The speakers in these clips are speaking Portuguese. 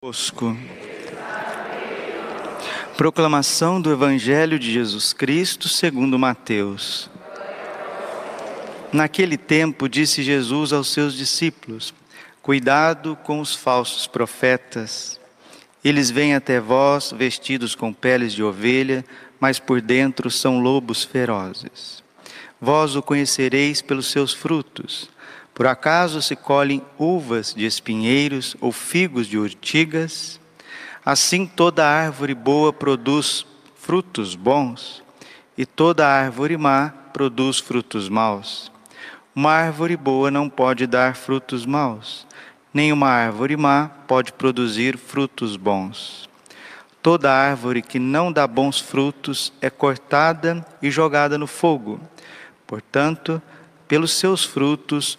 Bosco. Proclamação do Evangelho de Jesus Cristo segundo Mateus. Naquele tempo disse Jesus aos seus discípulos: Cuidado com os falsos profetas. Eles vêm até vós vestidos com peles de ovelha, mas por dentro são lobos ferozes. Vós o conhecereis pelos seus frutos. Por acaso se colhem uvas de espinheiros ou figos de urtigas? Assim toda árvore boa produz frutos bons, e toda árvore má produz frutos maus. Uma árvore boa não pode dar frutos maus, nem uma árvore má pode produzir frutos bons. Toda árvore que não dá bons frutos é cortada e jogada no fogo. Portanto, pelos seus frutos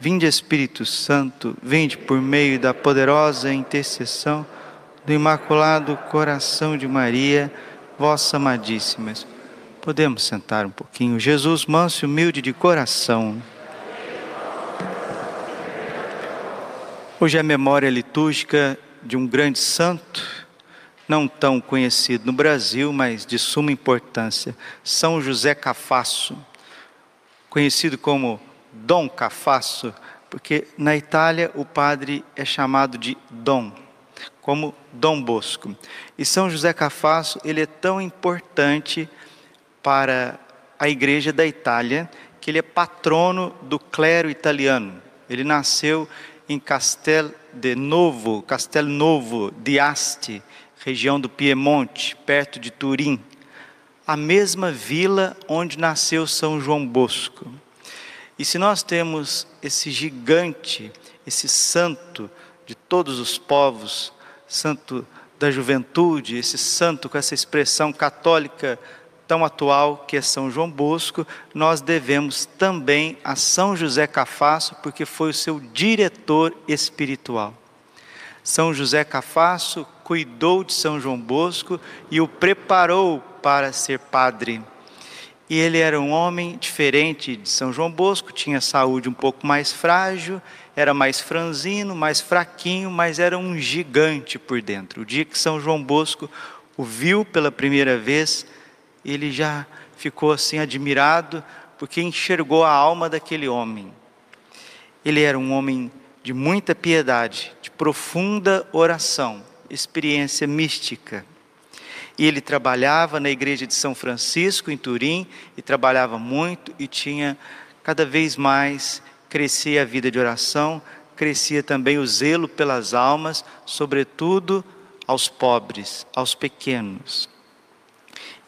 Vinde Espírito Santo, vinde por meio da poderosa intercessão do Imaculado Coração de Maria, vossa amadíssima. Podemos sentar um pouquinho. Jesus, manso e humilde de coração. Hoje é a memória litúrgica de um grande santo, não tão conhecido no Brasil, mas de suma importância, São José Cafasso, conhecido como Dom Cafasso, porque na Itália o padre é chamado de Dom, como Dom Bosco. E São José Cafasso, ele é tão importante para a igreja da Itália, que ele é patrono do clero italiano. Ele nasceu em Castel de Novo, Castel Novo di Asti, região do Piemonte, perto de Turim, a mesma vila onde nasceu São João Bosco. E se nós temos esse gigante, esse santo de todos os povos, santo da juventude, esse santo com essa expressão católica tão atual que é São João Bosco, nós devemos também a São José Cafasso, porque foi o seu diretor espiritual. São José Cafasso cuidou de São João Bosco e o preparou para ser padre. E ele era um homem diferente de São João Bosco, tinha saúde um pouco mais frágil, era mais franzino, mais fraquinho, mas era um gigante por dentro. O dia que São João Bosco o viu pela primeira vez, ele já ficou assim admirado, porque enxergou a alma daquele homem. Ele era um homem de muita piedade, de profunda oração, experiência mística. E ele trabalhava na igreja de São Francisco, em Turim, e trabalhava muito e tinha cada vez mais crescia a vida de oração, crescia também o zelo pelas almas, sobretudo aos pobres, aos pequenos.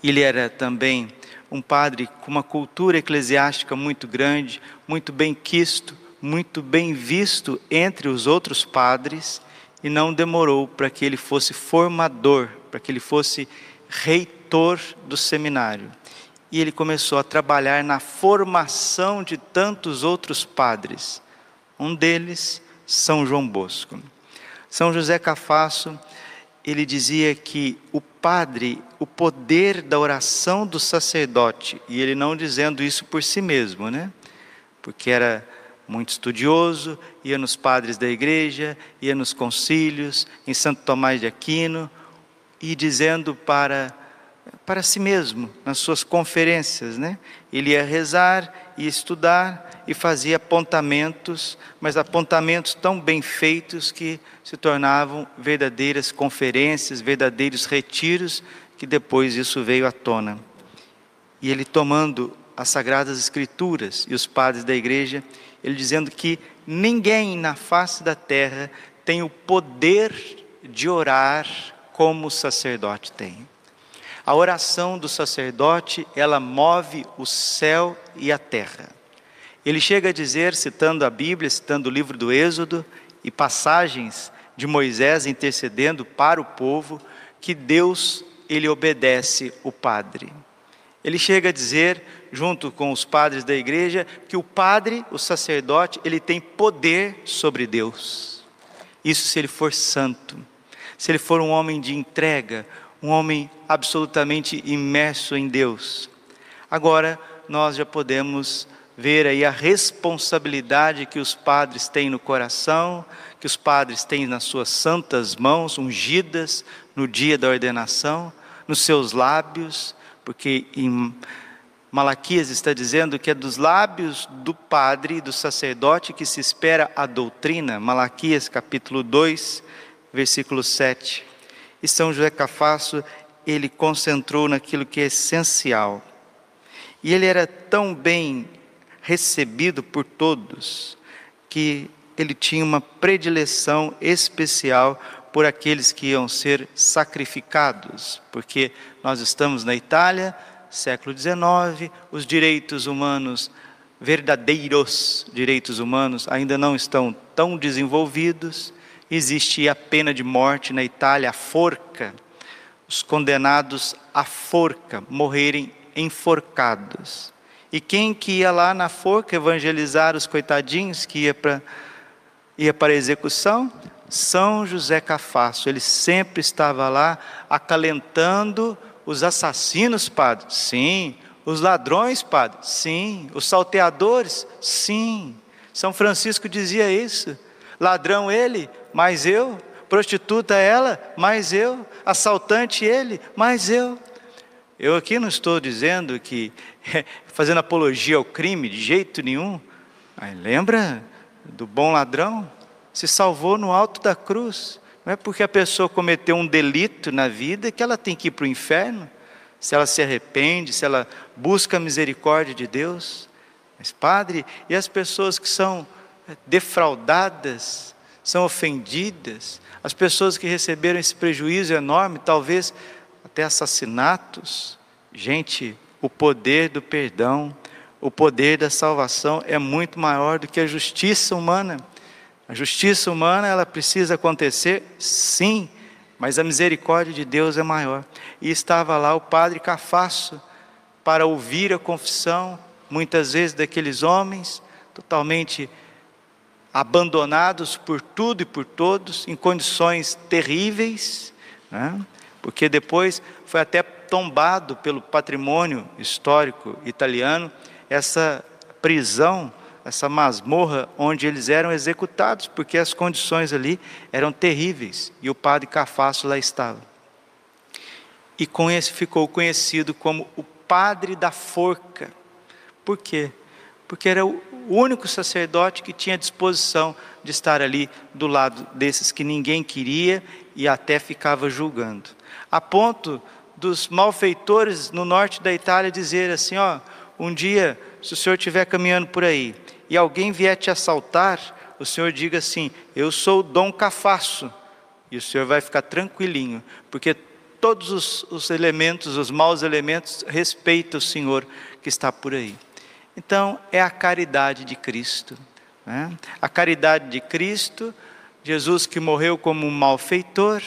Ele era também um padre com uma cultura eclesiástica muito grande, muito bem quisto, muito bem visto entre os outros padres, e não demorou para que ele fosse formador para que ele fosse reitor do seminário. E ele começou a trabalhar na formação de tantos outros padres. Um deles, São João Bosco. São José Cafasso, ele dizia que o padre, o poder da oração do sacerdote, e ele não dizendo isso por si mesmo, né? Porque era muito estudioso, ia nos padres da igreja, ia nos concílios, em Santo Tomás de Aquino, e dizendo para para si mesmo nas suas conferências, né? Ele ia rezar, ia estudar e fazia apontamentos, mas apontamentos tão bem feitos que se tornavam verdadeiras conferências, verdadeiros retiros, que depois isso veio à tona. E ele tomando as sagradas escrituras e os padres da igreja, ele dizendo que ninguém na face da terra tem o poder de orar como o sacerdote tem. A oração do sacerdote, ela move o céu e a terra. Ele chega a dizer, citando a Bíblia, citando o livro do Êxodo e passagens de Moisés intercedendo para o povo, que Deus ele obedece o padre. Ele chega a dizer, junto com os padres da igreja, que o padre, o sacerdote, ele tem poder sobre Deus. Isso se ele for santo, se ele for um homem de entrega, um homem absolutamente imerso em Deus. Agora, nós já podemos ver aí a responsabilidade que os padres têm no coração, que os padres têm nas suas santas mãos, ungidas no dia da ordenação, nos seus lábios, porque em Malaquias está dizendo que é dos lábios do padre do sacerdote que se espera a doutrina. Malaquias capítulo 2, versículo 7. E São José Cafasso, ele concentrou naquilo que é essencial. E ele era tão bem recebido por todos que ele tinha uma predileção especial por aqueles que iam ser sacrificados, porque nós estamos na Itália, século XIX, os direitos humanos, verdadeiros direitos humanos, ainda não estão tão desenvolvidos. Existe a pena de morte na Itália, a forca, os condenados à forca, morrerem enforcados. E quem que ia lá na forca evangelizar os coitadinhos que ia para ia para a execução? São José Cafasso, ele sempre estava lá acalentando os assassinos, padre. Sim. Os ladrões, padre. Sim. Os salteadores? Sim. São Francisco dizia isso. Ladrão ele, mas eu. Prostituta ela, mas eu. Assaltante ele, mas eu. Eu aqui não estou dizendo que fazendo apologia ao crime de jeito nenhum. Mas lembra do bom ladrão? Se salvou no alto da cruz. Não é porque a pessoa cometeu um delito na vida que ela tem que ir para o inferno. Se ela se arrepende, se ela busca a misericórdia de Deus. Mas, Padre, e as pessoas que são defraudadas, são ofendidas, as pessoas que receberam esse prejuízo enorme, talvez até assassinatos. Gente, o poder do perdão, o poder da salvação é muito maior do que a justiça humana. A justiça humana, ela precisa acontecer, sim, mas a misericórdia de Deus é maior. E estava lá o padre Cafasso para ouvir a confissão, muitas vezes daqueles homens totalmente abandonados por tudo e por todos, em condições terríveis, né? porque depois foi até tombado pelo patrimônio histórico italiano essa prisão, essa masmorra onde eles eram executados, porque as condições ali eram terríveis e o padre Cafasso lá estava. E com esse ficou conhecido como o padre da forca. Por quê? Porque era o único sacerdote que tinha disposição de estar ali do lado desses que ninguém queria e até ficava julgando a ponto dos malfeitores no norte da Itália dizer assim: ó, um dia, se o senhor estiver caminhando por aí e alguém vier te assaltar, o senhor diga assim: eu sou Dom Cafasso, e o senhor vai ficar tranquilinho, porque todos os, os elementos, os maus elementos, respeitam o senhor que está por aí. Então, é a caridade de Cristo. Né? A caridade de Cristo, Jesus que morreu como um malfeitor,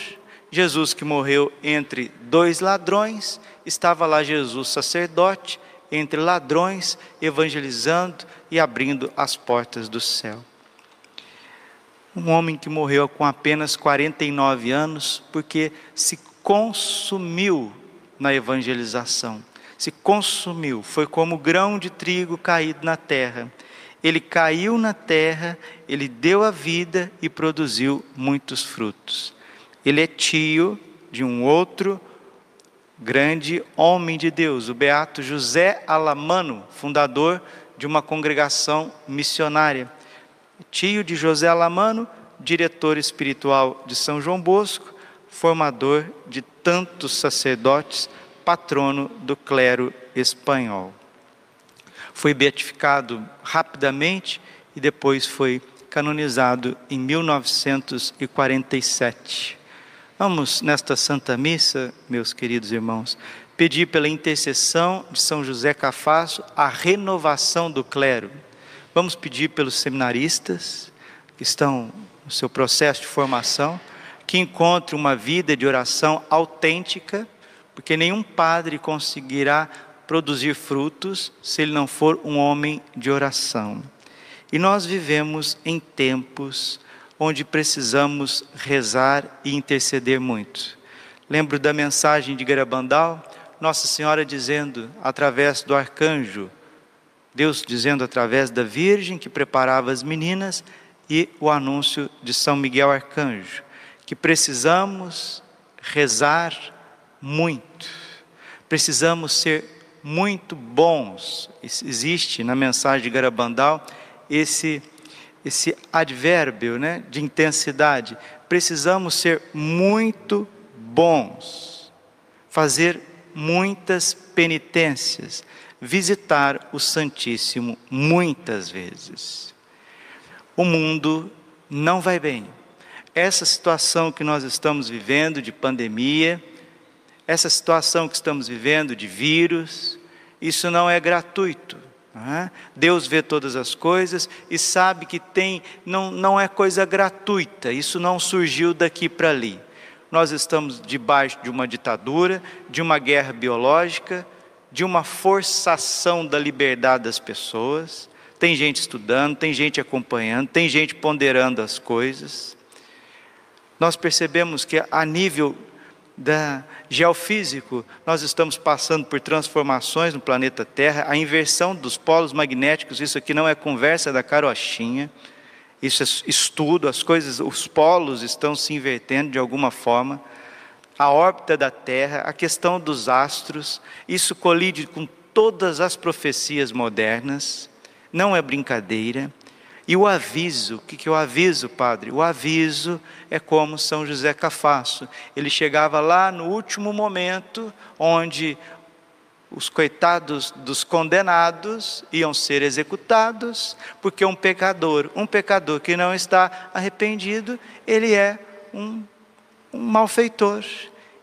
Jesus que morreu entre dois ladrões, estava lá Jesus sacerdote, entre ladrões, evangelizando e abrindo as portas do céu. Um homem que morreu com apenas 49 anos, porque se consumiu na evangelização, se consumiu, foi como grão de trigo caído na terra. Ele caiu na terra, ele deu a vida e produziu muitos frutos. Ele é tio de um outro grande homem de Deus, o beato José Alamano, fundador de uma congregação missionária. Tio de José Alamano, diretor espiritual de São João Bosco, formador de tantos sacerdotes, patrono do clero espanhol. Foi beatificado rapidamente e depois foi canonizado em 1947. Vamos, nesta Santa Missa, meus queridos irmãos, pedir pela intercessão de São José Cafasso a renovação do clero. Vamos pedir pelos seminaristas que estão no seu processo de formação, que encontrem uma vida de oração autêntica, porque nenhum padre conseguirá produzir frutos se ele não for um homem de oração. E nós vivemos em tempos onde precisamos rezar e interceder muito. Lembro da mensagem de Garabandal, Nossa Senhora dizendo através do arcanjo, Deus dizendo através da Virgem que preparava as meninas e o anúncio de São Miguel Arcanjo, que precisamos rezar muito, precisamos ser muito bons. Existe na mensagem de Garabandal esse, esse advérbio né, de intensidade. Precisamos ser muito bons, fazer muitas penitências, visitar o Santíssimo muitas vezes. O mundo não vai bem. Essa situação que nós estamos vivendo de pandemia, essa situação que estamos vivendo de vírus, isso não é gratuito. Não é? Deus vê todas as coisas e sabe que tem, não, não é coisa gratuita, isso não surgiu daqui para ali. Nós estamos debaixo de uma ditadura, de uma guerra biológica, de uma forçação da liberdade das pessoas. Tem gente estudando, tem gente acompanhando, tem gente ponderando as coisas. Nós percebemos que a nível da geofísico, nós estamos passando por transformações no planeta Terra, a inversão dos polos magnéticos, isso aqui não é conversa da carochinha, isso é estudo, as coisas, os polos estão se invertendo de alguma forma, a órbita da Terra, a questão dos astros, isso colide com todas as profecias modernas, não é brincadeira. E o aviso, o que, que é o aviso, padre? O aviso é como São José Cafasso. Ele chegava lá no último momento, onde os coitados dos condenados iam ser executados, porque um pecador, um pecador que não está arrependido, ele é um, um malfeitor.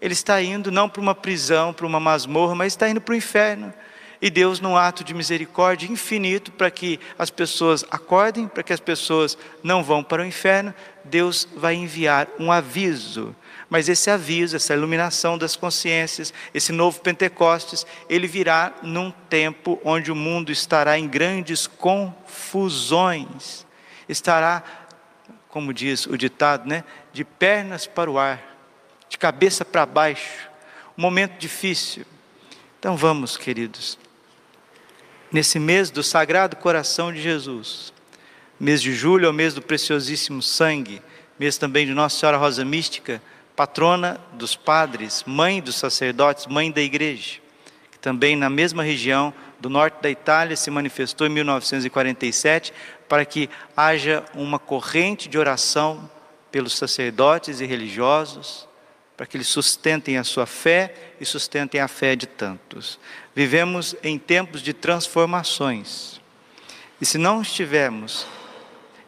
Ele está indo não para uma prisão, para uma masmorra, mas está indo para o inferno. E Deus, num ato de misericórdia infinito, para que as pessoas acordem, para que as pessoas não vão para o inferno, Deus vai enviar um aviso. Mas esse aviso, essa iluminação das consciências, esse novo Pentecostes, ele virá num tempo onde o mundo estará em grandes confusões, estará, como diz o ditado, né, de pernas para o ar, de cabeça para baixo, um momento difícil. Então vamos, queridos, nesse mês do Sagrado Coração de Jesus. Mês de julho é o mês do preciosíssimo sangue, mês também de Nossa Senhora Rosa Mística, patrona dos padres, mãe dos sacerdotes, mãe da igreja, que também na mesma região do norte da Itália se manifestou em 1947 para que haja uma corrente de oração pelos sacerdotes e religiosos, para que eles sustentem a sua fé e sustentem a fé de tantos. Vivemos em tempos de transformações. E se não estivermos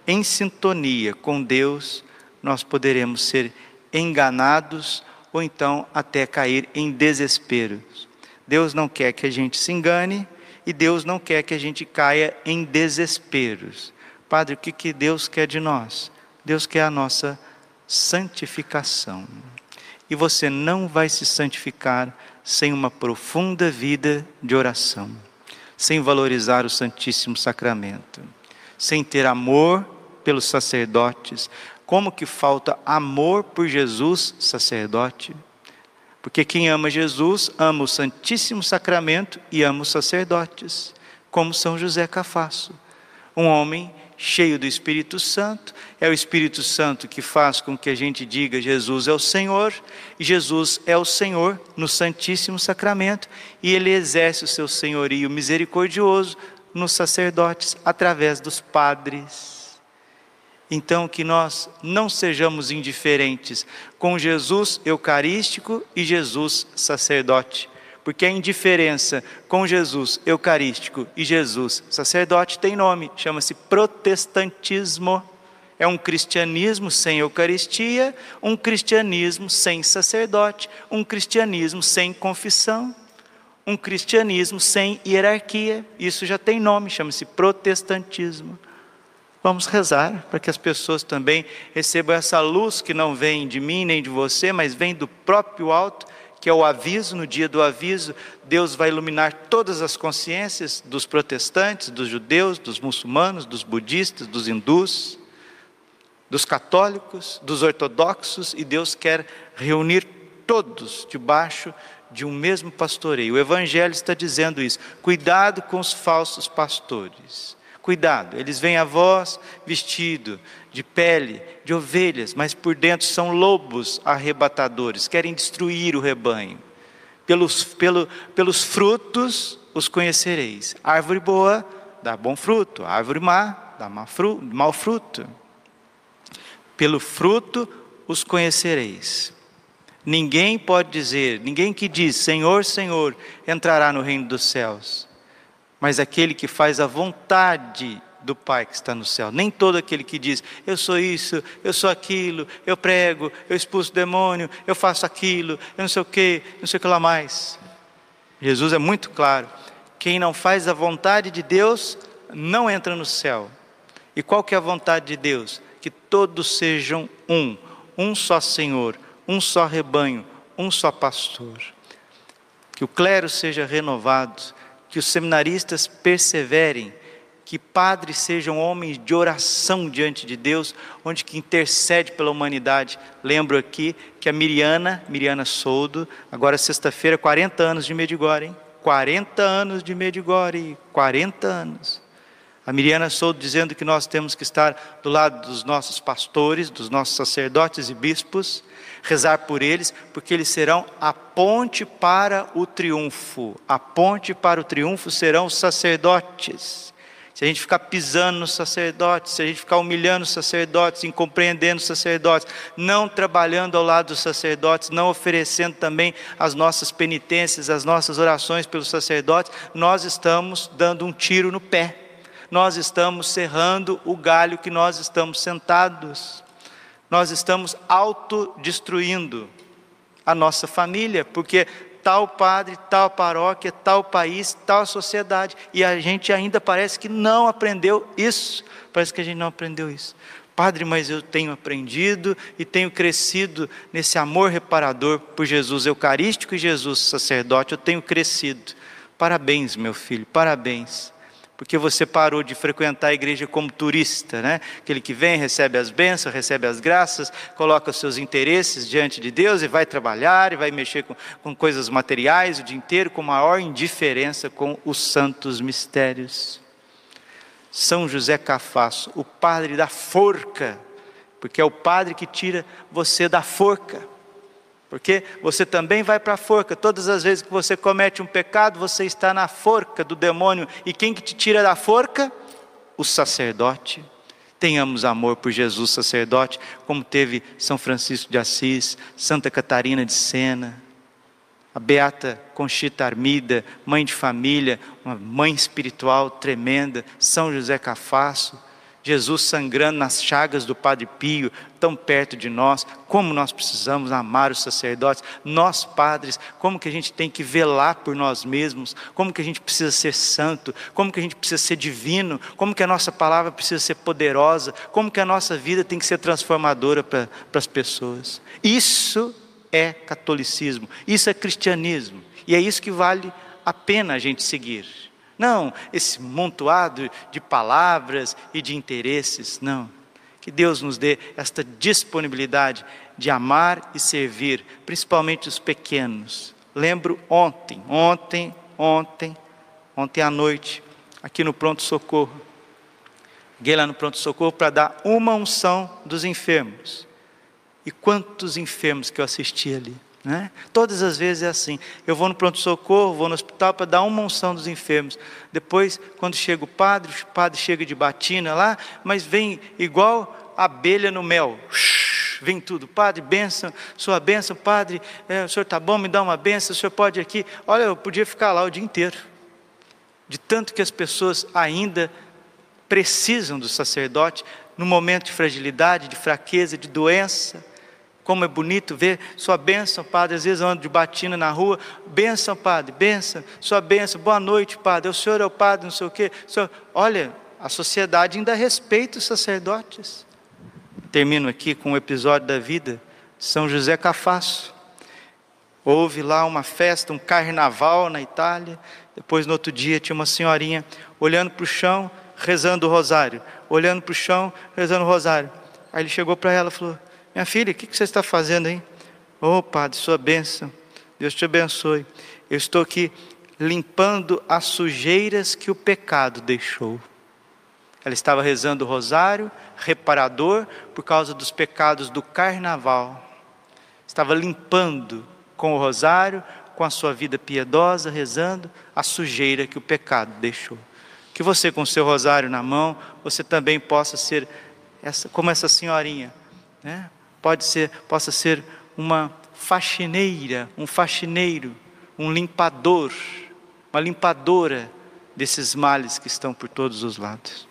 em sintonia com Deus, nós poderemos ser enganados ou então até cair em desespero. Deus não quer que a gente se engane e Deus não quer que a gente caia em desesperos. Padre, o que, que Deus quer de nós? Deus quer a nossa santificação. E você não vai se santificar sem uma profunda vida de oração, sem valorizar o Santíssimo Sacramento, sem ter amor pelos sacerdotes. Como que falta amor por Jesus, sacerdote? Porque quem ama Jesus ama o Santíssimo Sacramento e ama os sacerdotes, como São José Cafasso, um homem cheio do Espírito Santo. É o Espírito Santo que faz com que a gente diga: Jesus é o Senhor, e Jesus é o Senhor no Santíssimo Sacramento, e ele exerce o seu senhorio misericordioso nos sacerdotes, através dos padres. Então, que nós não sejamos indiferentes com Jesus Eucarístico e Jesus Sacerdote porque a indiferença com Jesus eucarístico e Jesus sacerdote tem nome, chama-se protestantismo. É um cristianismo sem Eucaristia, um cristianismo sem sacerdote, um cristianismo sem confissão, um cristianismo sem hierarquia. Isso já tem nome, chama-se protestantismo. Vamos rezar para que as pessoas também recebam essa luz que não vem de mim nem de você, mas vem do próprio alto que é o aviso, no dia do aviso, Deus vai iluminar todas as consciências dos protestantes, dos judeus, dos muçulmanos, dos budistas, dos hindus, dos católicos, dos ortodoxos, e Deus quer reunir todos debaixo de um mesmo pastoreio. O Evangelho está dizendo isso. Cuidado com os falsos pastores. Cuidado, eles vêm a vós vestido de pele de ovelhas, mas por dentro são lobos arrebatadores, querem destruir o rebanho. Pelos, pelo, pelos frutos os conhecereis. Árvore boa dá bom fruto, árvore má dá mau fruto. Pelo fruto os conhecereis. Ninguém pode dizer, ninguém que diz Senhor, Senhor, entrará no reino dos céus mas aquele que faz a vontade do Pai que está no céu. Nem todo aquele que diz, eu sou isso, eu sou aquilo, eu prego, eu expulso o demônio, eu faço aquilo, eu não sei o que, não sei o que lá mais. Jesus é muito claro: quem não faz a vontade de Deus não entra no céu. E qual que é a vontade de Deus? Que todos sejam um, um só Senhor, um só rebanho, um só pastor. Que o clero seja renovado, que os seminaristas perseverem, que padres sejam homens de oração diante de Deus, onde que intercede pela humanidade. Lembro aqui que a Miriana, Miriana Soldo, agora sexta-feira, 40 anos de Medigore, hein? 40 anos de Medigore, 40 anos. A Miriana Soldo dizendo que nós temos que estar do lado dos nossos pastores, dos nossos sacerdotes e bispos, rezar por eles, porque eles serão a ponte para o triunfo. A ponte para o triunfo serão os sacerdotes. Se a gente ficar pisando nos sacerdotes, se a gente ficar humilhando os sacerdotes, incompreendendo os sacerdotes, não trabalhando ao lado dos sacerdotes, não oferecendo também as nossas penitências, as nossas orações pelos sacerdotes, nós estamos dando um tiro no pé. Nós estamos serrando o galho que nós estamos sentados nós estamos autodestruindo a nossa família, porque tal padre, tal paróquia, tal país, tal sociedade, e a gente ainda parece que não aprendeu isso. Parece que a gente não aprendeu isso. Padre, mas eu tenho aprendido e tenho crescido nesse amor reparador por Jesus Eucarístico e Jesus sacerdote, eu tenho crescido. Parabéns, meu filho, parabéns porque você parou de frequentar a igreja como turista, né? Aquele que vem, recebe as bênçãos, recebe as graças, coloca os seus interesses diante de Deus e vai trabalhar e vai mexer com, com coisas materiais o dia inteiro com maior indiferença com os santos mistérios. São José Cafasso, o padre da forca, porque é o padre que tira você da forca. Porque você também vai para a forca. Todas as vezes que você comete um pecado, você está na forca do demônio. E quem que te tira da forca? O sacerdote. Tenhamos amor por Jesus, sacerdote, como teve São Francisco de Assis, Santa Catarina de Sena, a beata Conchita Armida, mãe de família, uma mãe espiritual tremenda, São José Cafasso, Jesus sangrando nas chagas do Padre Pio, tão perto de nós, como nós precisamos amar os sacerdotes, nós padres, como que a gente tem que velar por nós mesmos, como que a gente precisa ser santo, como que a gente precisa ser divino, como que a nossa palavra precisa ser poderosa, como que a nossa vida tem que ser transformadora para, as pessoas. Isso é catolicismo, isso é cristianismo, e é isso que vale a pena a gente seguir. Não, esse montoado de palavras e de interesses, não. Que Deus nos dê esta disponibilidade de amar e servir, principalmente os pequenos. Lembro ontem, ontem, ontem, ontem à noite, aqui no pronto-socorro. Cheguei lá no pronto-socorro para dar uma unção dos enfermos. E quantos enfermos que eu assisti ali. Né? Todas as vezes é assim. Eu vou no pronto-socorro, vou no hospital para dar uma unção dos enfermos. Depois, quando chega o padre, o padre chega de batina lá, mas vem igual abelha no mel. Vem tudo, padre, benção, sua benção, padre, é, o senhor está bom, me dá uma benção, o senhor pode aqui. Olha, eu podia ficar lá o dia inteiro. De tanto que as pessoas ainda precisam do sacerdote no momento de fragilidade, de fraqueza, de doença. Como é bonito ver sua bênção, Padre. Às vezes eu ando de batina na rua. Bênção, Padre, bênção, sua bênção. Boa noite, Padre. O senhor é o Padre, não sei o quê. Senhor... Olha, a sociedade ainda respeita os sacerdotes. Termino aqui com um episódio da vida de São José Cafasso. Houve lá uma festa, um carnaval na Itália. Depois, no outro dia, tinha uma senhorinha olhando para o chão, rezando o rosário. Olhando para o chão, rezando o rosário. Aí ele chegou para ela e falou: Minha filha, o que, você está fazendo aí? Ô oh, Padre, sua bênção. Deus te abençoe. Eu estou aqui limpando as sujeiras que o pecado deixou. Ela estava rezando o rosário, reparador, por causa dos pecados do carnaval. Estava limpando com o rosário, com a sua vida piedosa, rezando a sujeira que o pecado deixou. Que você, com o seu rosário na mão, você também possa ser essa, como essa senhorinha, né? Pode ser, possa ser uma faxineira, um faxineiro, um limpador, uma limpadora desses males que estão por todos os lados.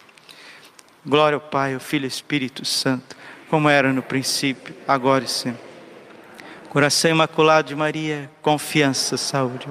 Glória ao Pai, ao Filho e ao Espírito Santo, como era no princípio, agora e sempre. Coração imaculado de Maria, confiança, saúde.